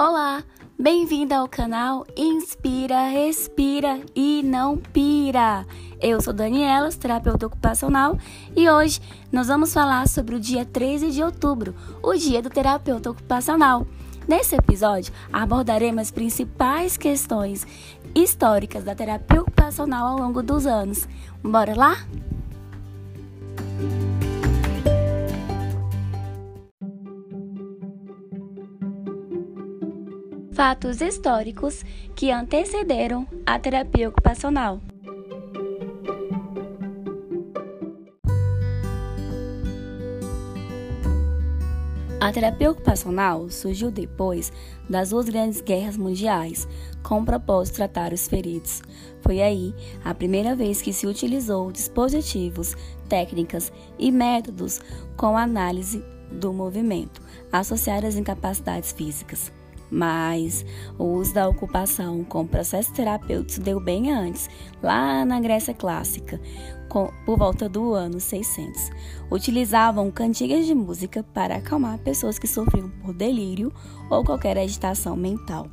Olá, bem-vinda ao canal Inspira, Respira e Não Pira. Eu sou Daniela, terapeuta ocupacional, e hoje nós vamos falar sobre o dia 13 de outubro, o dia do terapeuta ocupacional. Nesse episódio, abordaremos as principais questões históricas da terapia ocupacional ao longo dos anos. Bora lá? Fatos históricos que antecederam a terapia ocupacional. A terapia ocupacional surgiu depois das duas grandes guerras mundiais, com o propósito de tratar os feridos. Foi aí a primeira vez que se utilizou dispositivos, técnicas e métodos com análise do movimento, associadas às incapacidades físicas. Mas o uso da ocupação com processos terapêuticos deu bem antes, lá na Grécia Clássica, com, por volta do ano 600. Utilizavam cantigas de música para acalmar pessoas que sofriam por delírio ou qualquer agitação mental.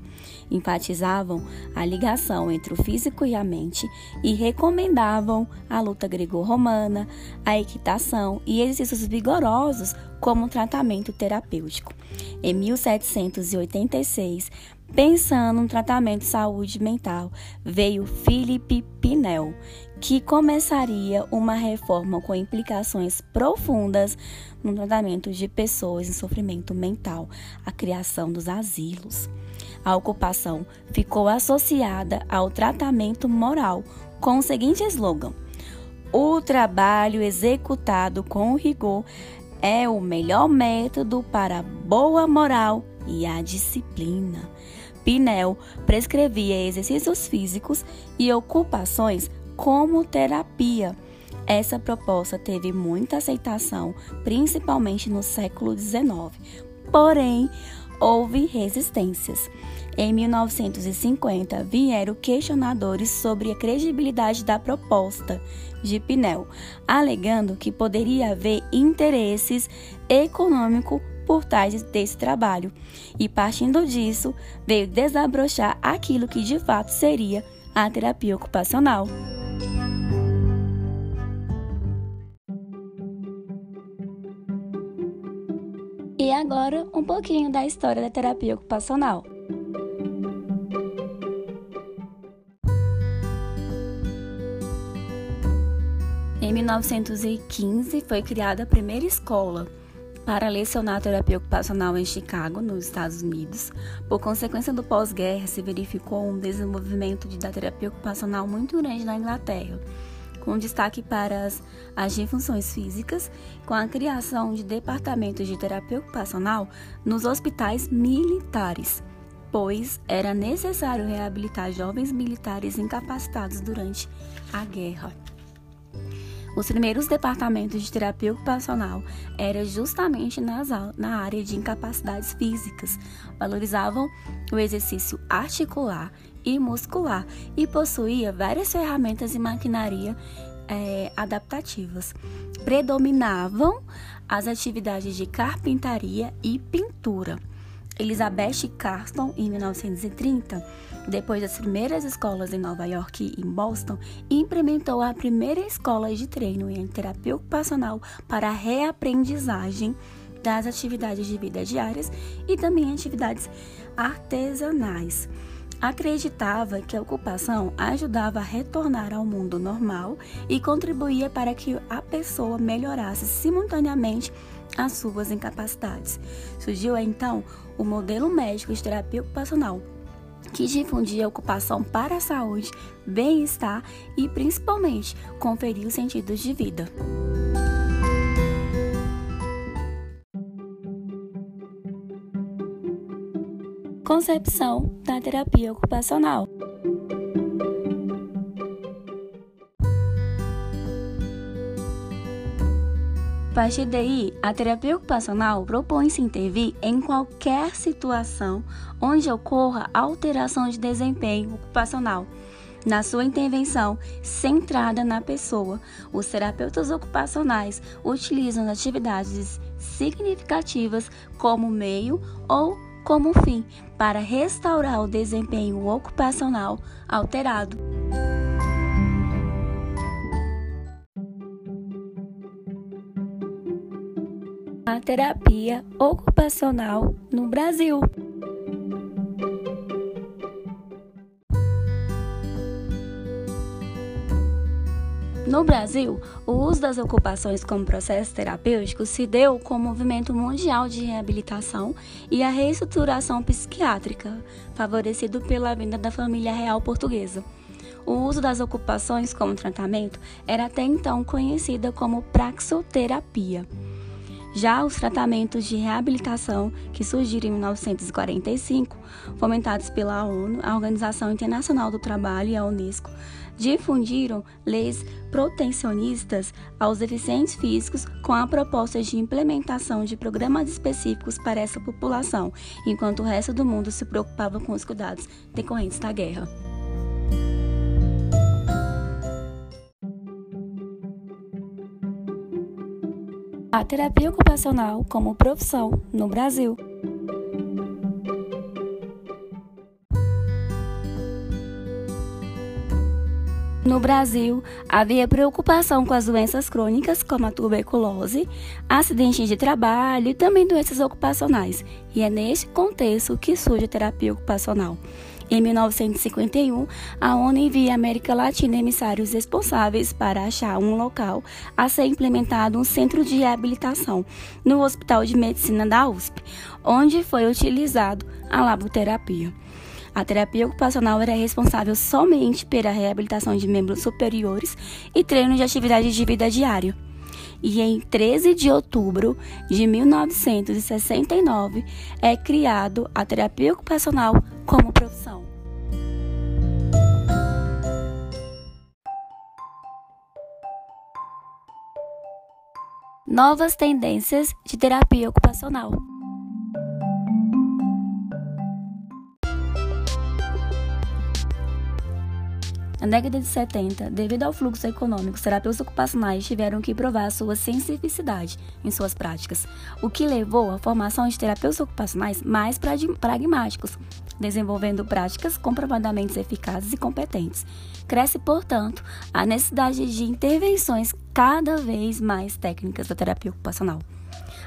Enfatizavam a ligação entre o físico e a mente e recomendavam a luta grego-romana, a equitação e exercícios vigorosos como tratamento terapêutico. Em 1786, pensando no tratamento de saúde mental, veio Philippe Pinel, que começaria uma reforma com implicações profundas no tratamento de pessoas em sofrimento mental, a criação dos asilos. A ocupação ficou associada ao tratamento moral com o seguinte slogan: o trabalho executado com rigor é o melhor método para a boa moral e a disciplina. Pinel prescrevia exercícios físicos e ocupações como terapia. Essa proposta teve muita aceitação, principalmente no século XIX. Porém, houve resistências. Em 1950, vieram questionadores sobre a credibilidade da proposta de Pinel, alegando que poderia haver interesses econômicos por trás desse trabalho. E partindo disso, veio desabrochar aquilo que de fato seria a terapia ocupacional. E agora, um pouquinho da história da terapia ocupacional. Em 1915 foi criada a primeira escola para lecionar terapia ocupacional em Chicago, nos Estados Unidos. Por consequência do pós-guerra, se verificou um desenvolvimento da terapia ocupacional muito grande na Inglaterra, com destaque para as, as funções físicas, com a criação de departamentos de terapia ocupacional nos hospitais militares, pois era necessário reabilitar jovens militares incapacitados durante a guerra. Os primeiros departamentos de terapia ocupacional eram justamente nas, na área de incapacidades físicas. Valorizavam o exercício articular e muscular e possuía várias ferramentas e maquinaria é, adaptativas. Predominavam as atividades de carpintaria e pintura. Elizabeth Carston, em 1930, depois das primeiras escolas em Nova York e em Boston, implementou a primeira escola de treino em terapia ocupacional para a reaprendizagem das atividades de vida diárias e também atividades artesanais. Acreditava que a ocupação ajudava a retornar ao mundo normal e contribuía para que a pessoa melhorasse simultaneamente as suas incapacidades. Surgiu então o modelo médico de terapia ocupacional, que difundia a ocupação para a saúde, bem-estar e principalmente conferir os sentidos de vida. Concepção da terapia ocupacional. A partir daí, a terapia ocupacional propõe-se intervir em qualquer situação onde ocorra alteração de desempenho ocupacional. Na sua intervenção centrada na pessoa, os terapeutas ocupacionais utilizam atividades significativas como meio ou como fim para restaurar o desempenho ocupacional alterado. Terapia ocupacional no Brasil. No Brasil, o uso das ocupações como processo terapêutico se deu com o movimento mundial de reabilitação e a reestruturação psiquiátrica, favorecido pela vinda da família real portuguesa. O uso das ocupações como tratamento era até então conhecida como praxoterapia. Já os tratamentos de reabilitação, que surgiram em 1945, fomentados pela ONU, a Organização Internacional do Trabalho e a Unesco, difundiram leis protecionistas aos deficientes físicos com a proposta de implementação de programas específicos para essa população, enquanto o resto do mundo se preocupava com os cuidados decorrentes da guerra. A terapia ocupacional como profissão no Brasil. No Brasil, havia preocupação com as doenças crônicas, como a tuberculose, acidentes de trabalho e também doenças ocupacionais, e é neste contexto que surge a terapia ocupacional. Em 1951, a ONU envia à América Latina emissários responsáveis para achar um local a ser implementado um centro de reabilitação no Hospital de Medicina da USP, onde foi utilizado a laboterapia. A terapia ocupacional era responsável somente pela reabilitação de membros superiores e treino de atividades de vida diária. E em 13 de outubro de 1969 é criado a terapia ocupacional como profissão. Novas tendências de terapia ocupacional. Na década de 70, devido ao fluxo econômico, terapeutas ocupacionais tiveram que provar sua sensibilidade em suas práticas, o que levou à formação de terapeutas ocupacionais mais pragmáticos, desenvolvendo práticas comprovadamente eficazes e competentes. Cresce, portanto, a necessidade de intervenções cada vez mais técnicas da terapia ocupacional.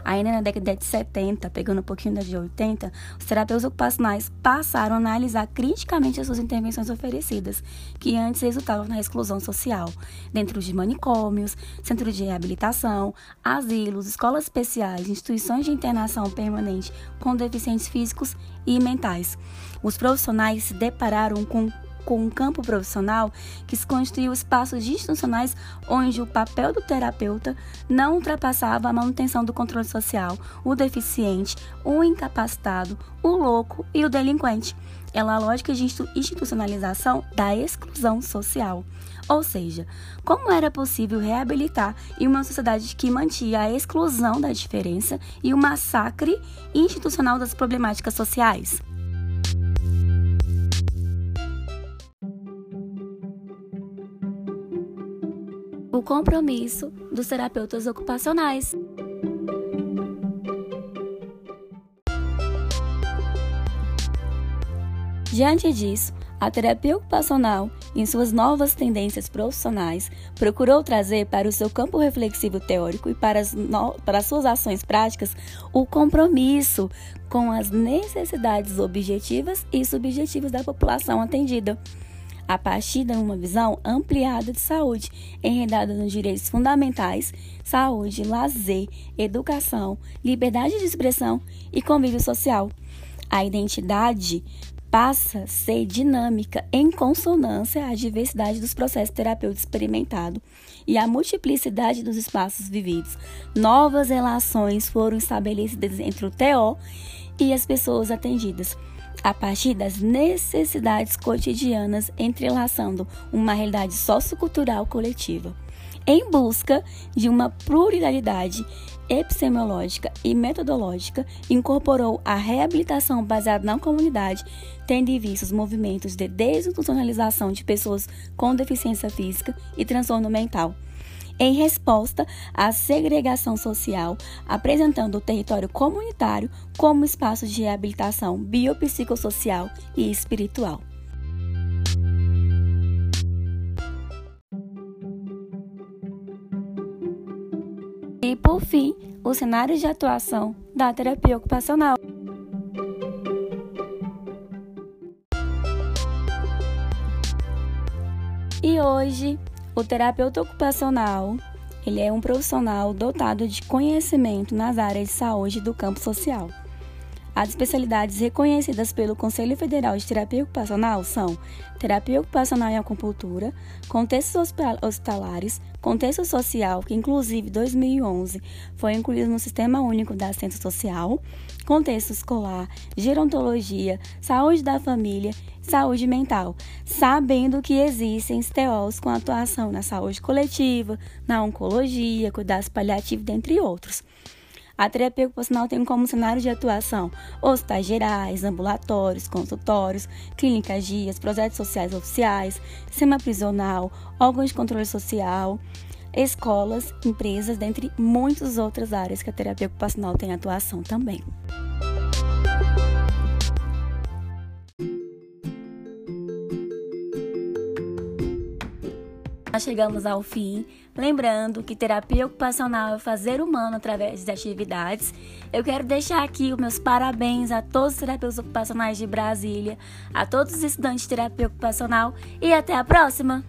Ainda na década de 70, pegando um pouquinho da de 80, os terapeutas ocupacionais passaram a analisar criticamente as suas intervenções oferecidas, que antes resultavam na exclusão social, dentro de manicômios, centros de reabilitação, asilos, escolas especiais, instituições de internação permanente com deficientes físicos e mentais. Os profissionais se depararam com com um campo profissional que se constituiu espaços institucionais onde o papel do terapeuta não ultrapassava a manutenção do controle social, o deficiente, o incapacitado, o louco e o delinquente. Ela é a lógica de institucionalização da exclusão social. Ou seja, como era possível reabilitar em uma sociedade que mantinha a exclusão da diferença e o massacre institucional das problemáticas sociais? Compromisso dos terapeutas ocupacionais. Diante disso, a terapia ocupacional, em suas novas tendências profissionais, procurou trazer para o seu campo reflexivo teórico e para as, no... para as suas ações práticas o compromisso com as necessidades objetivas e subjetivas da população atendida a partir de uma visão ampliada de saúde, enredada nos direitos fundamentais, saúde, lazer, educação, liberdade de expressão e convívio social. A identidade passa a ser dinâmica em consonância à diversidade dos processos terapêuticos experimentados e à multiplicidade dos espaços vividos. Novas relações foram estabelecidas entre o TO e as pessoas atendidas a partir das necessidades cotidianas, entrelaçando uma realidade sociocultural coletiva, em busca de uma pluralidade epistemológica e metodológica, incorporou a reabilitação baseada na comunidade, tendo em vista os movimentos de desinstitucionalização de pessoas com deficiência física e transtorno mental em resposta à segregação social, apresentando o território comunitário como espaço de reabilitação biopsicossocial e espiritual. E, por fim, os cenários de atuação da terapia ocupacional. E hoje, o terapeuta ocupacional, ele é um profissional dotado de conhecimento nas áreas de saúde do campo social. As especialidades reconhecidas pelo Conselho Federal de Terapia Ocupacional são terapia ocupacional e acupuntura, contextos hospitalares, contexto social, que inclusive em 2011 foi incluído no Sistema Único da Assistência Social, contexto escolar, gerontologia, saúde da família, saúde mental, sabendo que existem STOs com atuação na saúde coletiva, na oncologia, cuidados paliativos, dentre outros. A terapia ocupacional tem como cenário de atuação hospitais gerais, ambulatórios, consultórios, clínicas dias, projetos sociais oficiais, sistema prisional, órgãos de controle social, escolas, empresas, dentre muitas outras áreas que a terapia ocupacional tem atuação também. Nós chegamos ao fim, lembrando que terapia ocupacional é fazer humano através de atividades. Eu quero deixar aqui os meus parabéns a todos os terapeutas ocupacionais de Brasília, a todos os estudantes de terapia ocupacional e até a próxima!